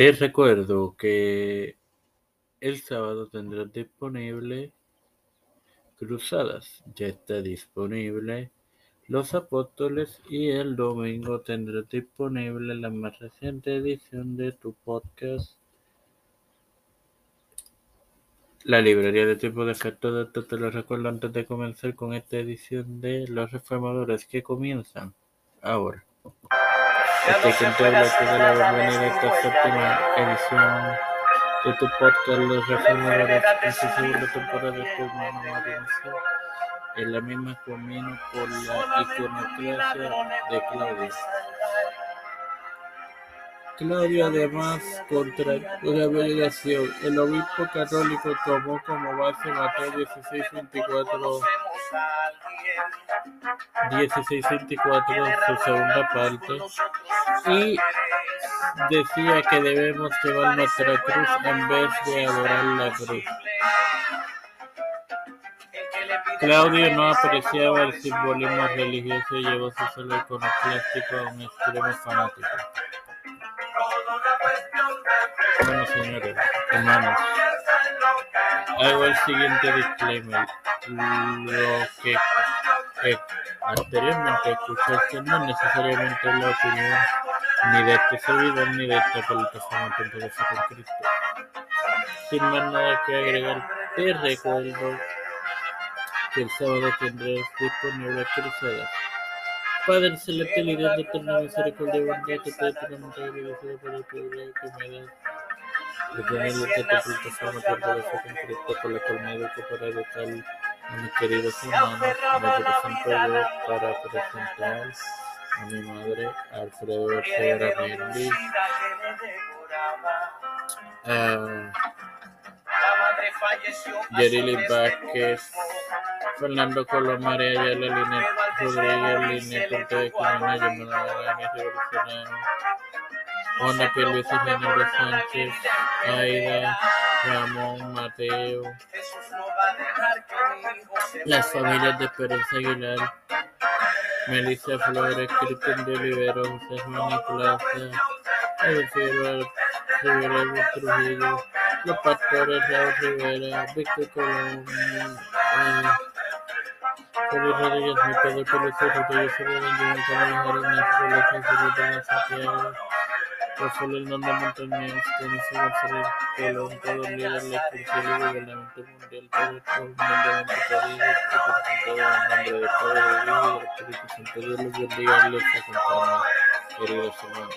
Te recuerdo que el sábado tendrás disponible Cruzadas, ya está disponible Los Apóstoles y el domingo tendrás disponible la más reciente edición de tu podcast La librería de tipo de efecto de esto te lo recuerdo antes de comenzar con esta edición de Los Reformadores que comienzan ahora. Este quien te habla te da la bienvenida a esta séptima edición de tu podcast Los Reformadores en su segunda temporada de tu Mauricio. En la misma camino por la iconoclasia de Claudio. Claudio además contra una obligación. El obispo católico tomó como base Mateo 16:24 16:24 su segunda parte y decía que debemos llevar nuestra cruz en vez de adorar la cruz. Claudio no apreciaba el simbolismo religioso y llevó su solo iconoclástico a un extremo fanático. Bueno, señores, hermanos, hago el siguiente disclaimer. Lo que eh, anteriormente escuchaste no necesariamente es la opinión ni de este servidor ni de esta plataforma con Cristo. Sin más nada que agregar, te recuerdo que el sábado tendrás disponible Cruzadas. Padre celestial y Dios de eterna misericordia bondad, te pido eternamente agradecido por el privilegio que me das de tener esta plataforma por poder con Cristo por la cual me educo para educar a mis queridos hermanos. Yo para presentar a mi madre, Alfredo Ortega Mendy, a Yerili Vázquez, Fernando Colón, María Ayala, Linet Rodríguez, Linet Ortega Quimena, Yamana mi Revolucionario, Juana Luis General Sánchez, Aida, Ramón, Mateo, las familias de Esperanza Aguilar, Melissa Flores, Cristian de Olivero, José Juan Plaza, Edith Rivera Trujillo, los pastores Raúl Rivera, Víctor Colón, Felipe Rodríguez, mi Pedro Pérez, Rodríguez Rodríguez, Santiago, Rafael Hernández Montañez, González Colón, todos líderes del Consejo Gubernamental Mundial, todo del Padre, del Santo. Dios los bendiga y los acompañe, queridos hermanos.